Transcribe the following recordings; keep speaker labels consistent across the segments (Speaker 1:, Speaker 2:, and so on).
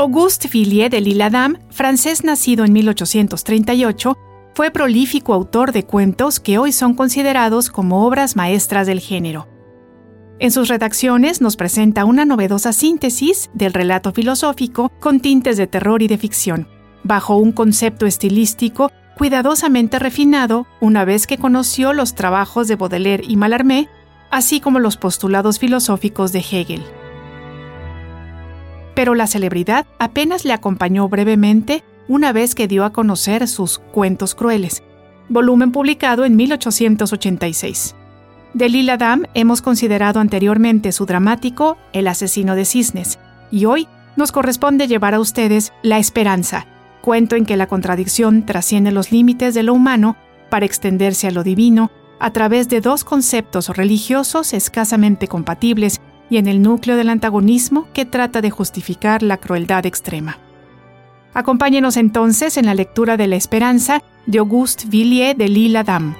Speaker 1: Auguste Villiers de L'Isle-Adam, francés nacido en 1838, fue prolífico autor de cuentos que hoy son considerados como obras maestras del género. En sus redacciones nos presenta una novedosa síntesis del relato filosófico con tintes de terror y de ficción, bajo un concepto estilístico cuidadosamente refinado una vez que conoció los trabajos de Baudelaire y Mallarmé, así como los postulados filosóficos de Hegel pero la celebridad apenas le acompañó brevemente una vez que dio a conocer sus Cuentos Crueles, volumen publicado en 1886. De Lila Dam hemos considerado anteriormente su dramático El asesino de cisnes, y hoy nos corresponde llevar a ustedes La Esperanza, cuento en que la contradicción trasciende los límites de lo humano para extenderse a lo divino a través de dos conceptos religiosos escasamente compatibles y en el núcleo del antagonismo que trata de justificar la crueldad extrema. Acompáñenos entonces en la lectura de La Esperanza de Auguste Villiers de Lille Adam.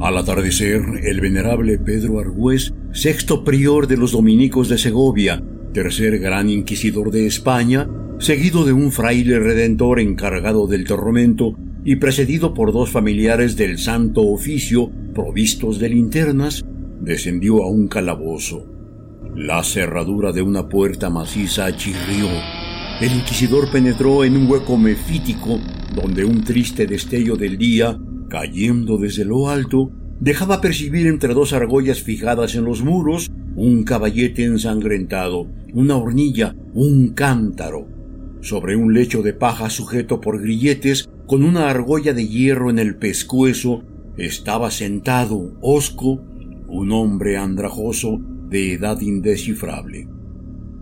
Speaker 2: Al atardecer, el venerable Pedro Argüés, sexto prior de los dominicos de Segovia, tercer gran inquisidor de España, seguido de un fraile redentor encargado del tormento y precedido por dos familiares del Santo Oficio provistos de linternas, descendió a un calabozo. La cerradura de una puerta maciza chirrió. El inquisidor penetró en un hueco mefítico donde un triste destello del día, cayendo desde lo alto, dejaba percibir entre dos argollas fijadas en los muros un caballete ensangrentado, una hornilla, un cántaro. Sobre un lecho de paja sujeto por grilletes, con una argolla de hierro en el pescuezo, estaba sentado, hosco, un hombre andrajoso de edad indescifrable.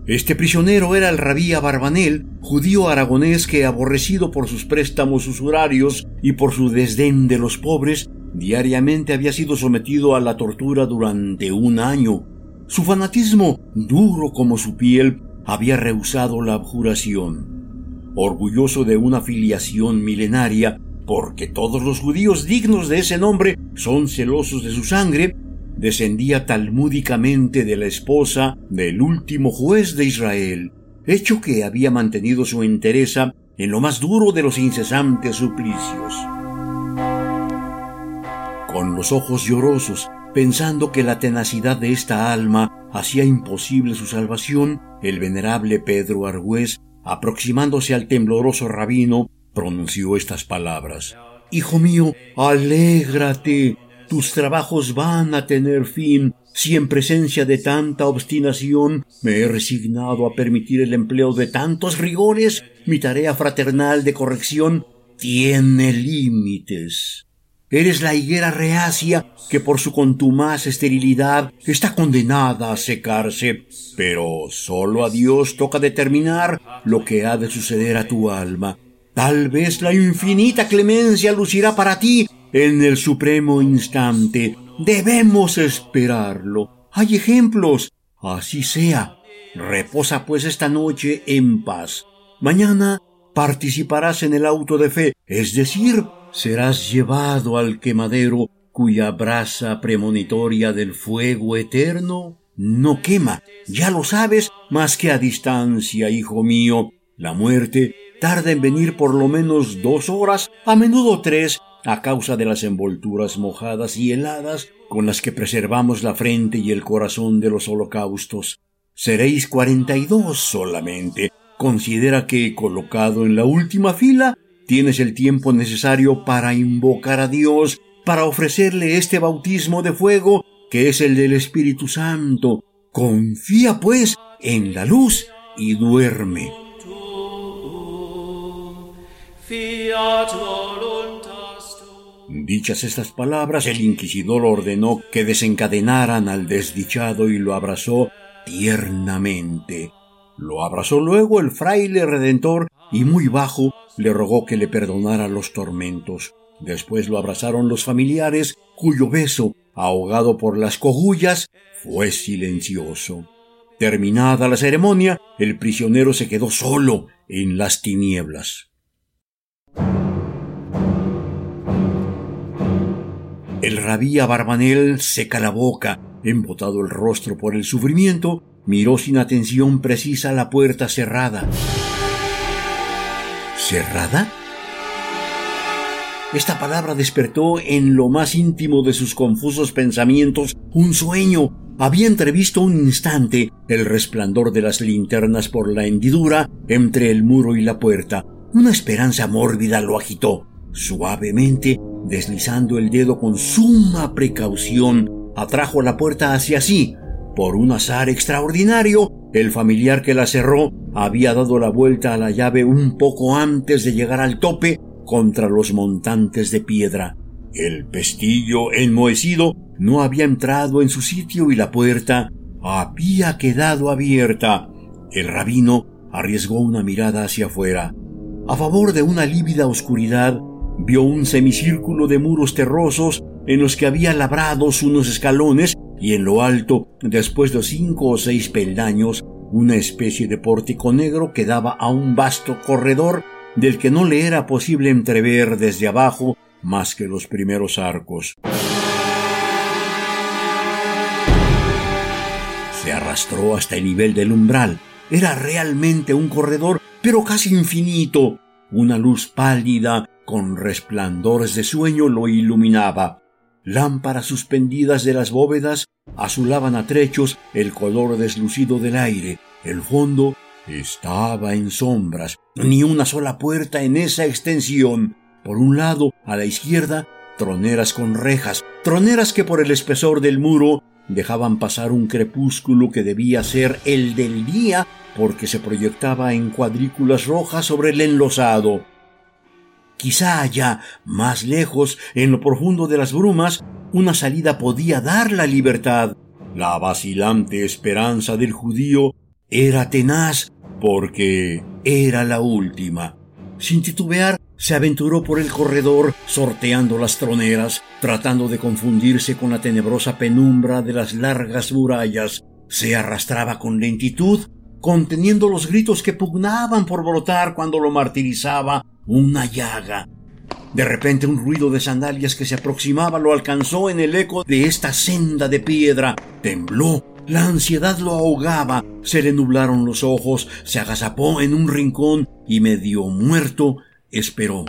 Speaker 2: Este prisionero era el rabía Barbanel, judío aragonés que, aborrecido por sus préstamos usurarios y por su desdén de los pobres, diariamente había sido sometido a la tortura durante un año, su fanatismo, duro como su piel, había rehusado la abjuración. Orgulloso de una filiación milenaria, porque todos los judíos dignos de ese nombre son celosos de su sangre, descendía talmúdicamente de la esposa del último juez de Israel, hecho que había mantenido su entereza en lo más duro de los incesantes suplicios. Con los ojos llorosos Pensando que la tenacidad de esta alma hacía imposible su salvación, el venerable Pedro Argüés, aproximándose al tembloroso rabino, pronunció estas palabras. Hijo mío, alégrate, tus trabajos van a tener fin. Si en presencia de tanta obstinación me he resignado a permitir el empleo de tantos rigores, mi tarea fraternal de corrección tiene límites. Eres la higuera reacia que por su contumaz esterilidad está condenada a secarse, pero solo a Dios toca determinar lo que ha de suceder a tu alma. Tal vez la infinita clemencia lucirá para ti en el supremo instante. Debemos esperarlo. Hay ejemplos. Así sea. Reposa pues esta noche en paz. Mañana participarás en el auto de fe, es decir, serás llevado al quemadero cuya brasa premonitoria del fuego eterno no quema, ya lo sabes, más que a distancia, hijo mío. La muerte tarda en venir por lo menos dos horas, a menudo tres, a causa de las envolturas mojadas y heladas con las que preservamos la frente y el corazón de los holocaustos. Seréis cuarenta y dos solamente. Considera que, colocado en la última fila, Tienes el tiempo necesario para invocar a Dios, para ofrecerle este bautismo de fuego que es el del Espíritu Santo. Confía, pues, en la luz y duerme. Dichas estas palabras, el inquisidor ordenó que desencadenaran al desdichado y lo abrazó tiernamente. Lo abrazó luego el fraile redentor y muy bajo le rogó que le perdonara los tormentos. Después lo abrazaron los familiares, cuyo beso, ahogado por las cogullas, fue silencioso. Terminada la ceremonia, el prisionero se quedó solo en las tinieblas. El rabí Barbanel seca la boca, embotado el rostro por el sufrimiento, miró sin atención precisa la puerta cerrada. ¿Cerrada? Esta palabra despertó en lo más íntimo de sus confusos pensamientos un sueño. Había entrevisto un instante el resplandor de las linternas por la hendidura entre el muro y la puerta. Una esperanza mórbida lo agitó. Suavemente, deslizando el dedo con suma precaución, atrajo la puerta hacia sí. Por un azar extraordinario, el familiar que la cerró había dado la vuelta a la llave un poco antes de llegar al tope contra los montantes de piedra. El pestillo enmohecido no había entrado en su sitio y la puerta había quedado abierta. El rabino arriesgó una mirada hacia afuera. A favor de una lívida oscuridad, vio un semicírculo de muros terrosos en los que había labrados unos escalones y en lo alto, después de cinco o seis peldaños, una especie de pórtico negro que daba a un vasto corredor del que no le era posible entrever desde abajo más que los primeros arcos. Se arrastró hasta el nivel del umbral. Era realmente un corredor, pero casi infinito. Una luz pálida, con resplandores de sueño, lo iluminaba. Lámparas suspendidas de las bóvedas azulaban a trechos el color deslucido del aire. El fondo estaba en sombras, ni una sola puerta en esa extensión. Por un lado, a la izquierda, troneras con rejas, troneras que por el espesor del muro dejaban pasar un crepúsculo que debía ser el del día porque se proyectaba en cuadrículas rojas sobre el enlosado. Quizá allá, más lejos, en lo profundo de las brumas, una salida podía dar la libertad. La vacilante esperanza del judío era tenaz porque era la última. Sin titubear, se aventuró por el corredor, sorteando las troneras, tratando de confundirse con la tenebrosa penumbra de las largas murallas. Se arrastraba con lentitud, conteniendo los gritos que pugnaban por brotar cuando lo martirizaba una llaga. De repente un ruido de sandalias que se aproximaba lo alcanzó en el eco de esta senda de piedra. Tembló, la ansiedad lo ahogaba, se le nublaron los ojos, se agazapó en un rincón y medio muerto esperó.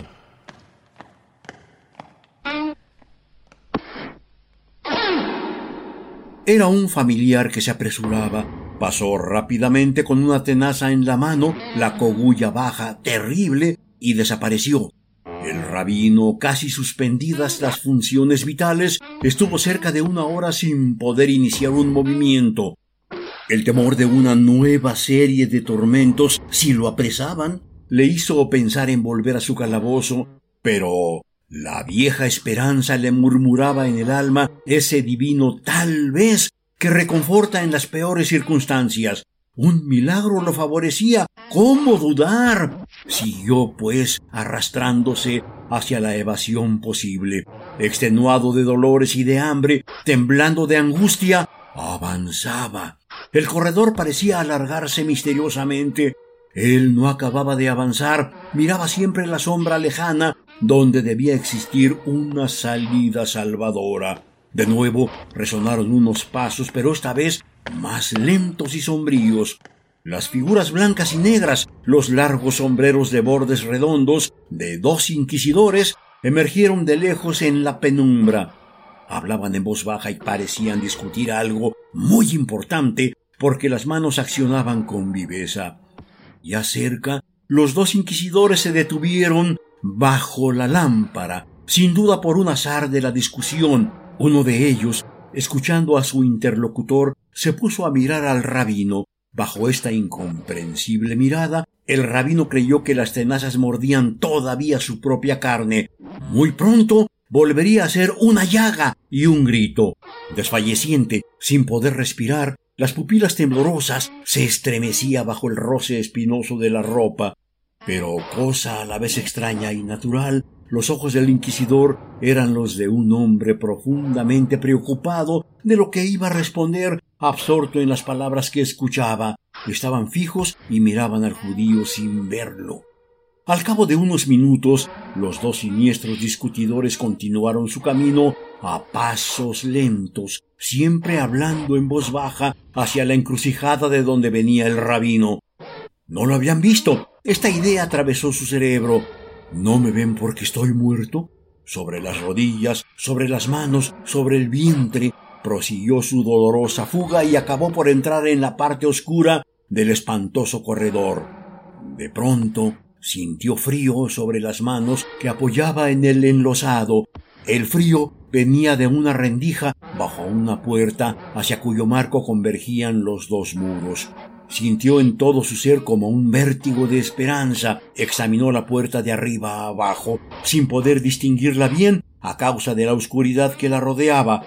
Speaker 2: Era un familiar que se apresuraba. Pasó rápidamente con una tenaza en la mano, la cogulla baja, terrible, y desapareció. El rabino, casi suspendidas las funciones vitales, estuvo cerca de una hora sin poder iniciar un movimiento. El temor de una nueva serie de tormentos, si lo apresaban, le hizo pensar en volver a su calabozo, pero la vieja esperanza le murmuraba en el alma ese divino tal vez que reconforta en las peores circunstancias. Un milagro lo favorecía. ¿Cómo dudar? Siguió, pues, arrastrándose hacia la evasión posible. Extenuado de dolores y de hambre, temblando de angustia, avanzaba. El corredor parecía alargarse misteriosamente. Él no acababa de avanzar, miraba siempre la sombra lejana donde debía existir una salida salvadora. De nuevo resonaron unos pasos, pero esta vez más lentos y sombríos. Las figuras blancas y negras, los largos sombreros de bordes redondos de dos inquisidores emergieron de lejos en la penumbra. Hablaban en voz baja y parecían discutir algo muy importante porque las manos accionaban con viveza. Ya cerca, los dos inquisidores se detuvieron bajo la lámpara, sin duda por un azar de la discusión. Uno de ellos, escuchando a su interlocutor, se puso a mirar al rabino. Bajo esta incomprensible mirada, el rabino creyó que las tenazas mordían todavía su propia carne. Muy pronto volvería a ser una llaga y un grito. Desfalleciente, sin poder respirar, las pupilas temblorosas se estremecía bajo el roce espinoso de la ropa. Pero cosa a la vez extraña y natural, los ojos del inquisidor eran los de un hombre profundamente preocupado de lo que iba a responder, absorto en las palabras que escuchaba. Estaban fijos y miraban al judío sin verlo. Al cabo de unos minutos, los dos siniestros discutidores continuaron su camino a pasos lentos, siempre hablando en voz baja hacia la encrucijada de donde venía el rabino. No lo habían visto. Esta idea atravesó su cerebro. ¿No me ven porque estoy muerto? Sobre las rodillas, sobre las manos, sobre el vientre, prosiguió su dolorosa fuga y acabó por entrar en la parte oscura del espantoso corredor. De pronto sintió frío sobre las manos que apoyaba en el enlosado. El frío venía de una rendija bajo una puerta hacia cuyo marco convergían los dos muros. Sintió en todo su ser como un vértigo de esperanza. Examinó la puerta de arriba a abajo, sin poder distinguirla bien a causa de la oscuridad que la rodeaba.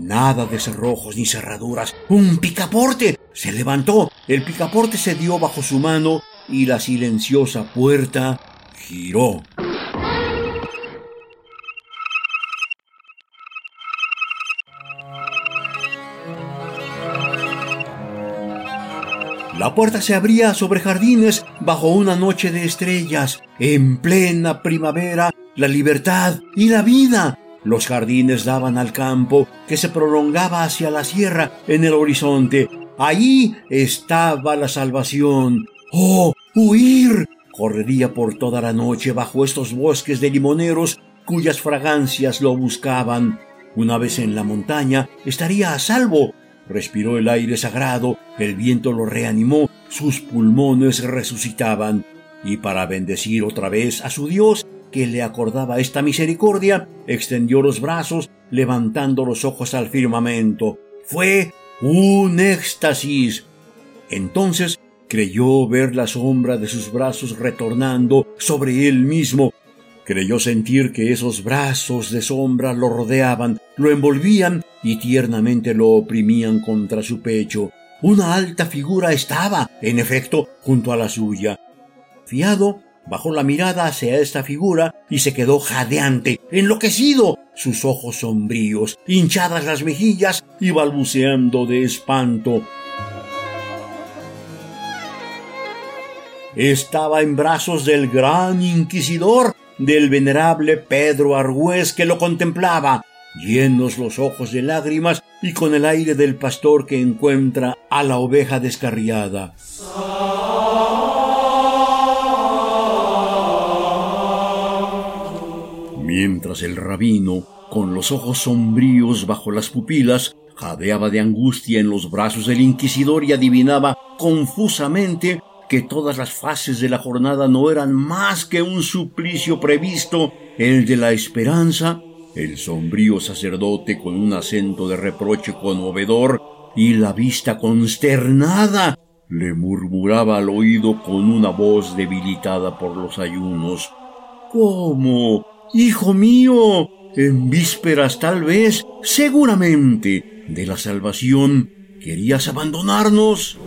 Speaker 2: Nada de cerrojos ni cerraduras. ¡Un picaporte! Se levantó. El picaporte se dio bajo su mano y la silenciosa puerta giró. La puerta se abría sobre jardines bajo una noche de estrellas. En plena primavera, la libertad y la vida. Los jardines daban al campo que se prolongaba hacia la sierra en el horizonte. Allí estaba la salvación. ¡Oh! ¡Huir! Correría por toda la noche bajo estos bosques de limoneros cuyas fragancias lo buscaban. Una vez en la montaña estaría a salvo Respiró el aire sagrado, el viento lo reanimó, sus pulmones resucitaban, y para bendecir otra vez a su Dios, que le acordaba esta misericordia, extendió los brazos, levantando los ojos al firmamento. Fue un éxtasis. Entonces creyó ver la sombra de sus brazos retornando sobre él mismo, Creyó sentir que esos brazos de sombra lo rodeaban, lo envolvían y tiernamente lo oprimían contra su pecho. Una alta figura estaba, en efecto, junto a la suya. Fiado, bajó la mirada hacia esta figura y se quedó jadeante, enloquecido, sus ojos sombríos, hinchadas las mejillas y balbuceando de espanto. Estaba en brazos del gran inquisidor, del venerable Pedro Argüés que lo contemplaba, llenos los ojos de lágrimas y con el aire del pastor que encuentra a la oveja descarriada. Mientras el rabino, con los ojos sombríos bajo las pupilas, jadeaba de angustia en los brazos del inquisidor y adivinaba confusamente que todas las fases de la jornada no eran más que un suplicio previsto, el de la esperanza, el sombrío sacerdote con un acento de reproche conmovedor y la vista consternada le murmuraba al oído con una voz debilitada por los ayunos. ¿Cómo? Hijo mío, en vísperas tal vez, seguramente, de la salvación, querías abandonarnos.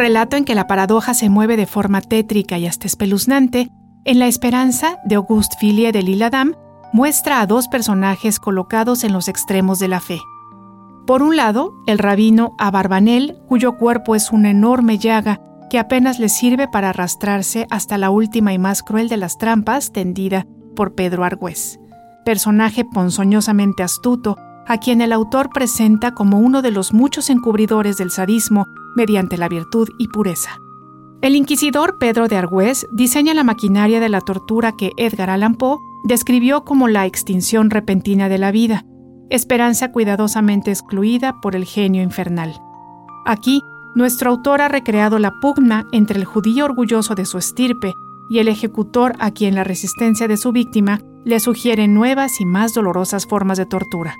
Speaker 1: Relato en que la paradoja se mueve de forma tétrica y hasta espeluznante, en La Esperanza de Auguste Philier de Lille-Adam, muestra a dos personajes colocados en los extremos de la fe. Por un lado, el rabino Abarbanel, cuyo cuerpo es una enorme llaga que apenas le sirve para arrastrarse hasta la última y más cruel de las trampas tendida por Pedro Argüés, personaje ponzoñosamente astuto, a quien el autor presenta como uno de los muchos encubridores del sadismo mediante la virtud y pureza. El inquisidor Pedro de Argüés diseña la maquinaria de la tortura que Edgar Allan Poe describió como la extinción repentina de la vida, esperanza cuidadosamente excluida por el genio infernal. Aquí, nuestro autor ha recreado la pugna entre el judío orgulloso de su estirpe y el ejecutor a quien la resistencia de su víctima le sugiere nuevas y más dolorosas formas de tortura.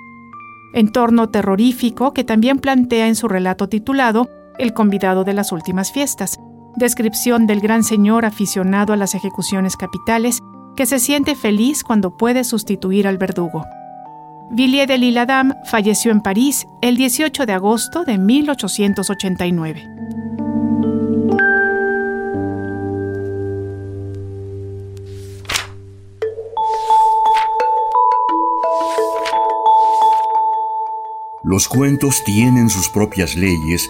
Speaker 1: Entorno terrorífico que también plantea en su relato titulado El convidado de las últimas fiestas, descripción del gran señor aficionado a las ejecuciones capitales que se siente feliz cuando puede sustituir al verdugo. Villiers de L'Isle-Adam falleció en París el 18 de agosto de 1889.
Speaker 2: Los cuentos tienen sus propias leyes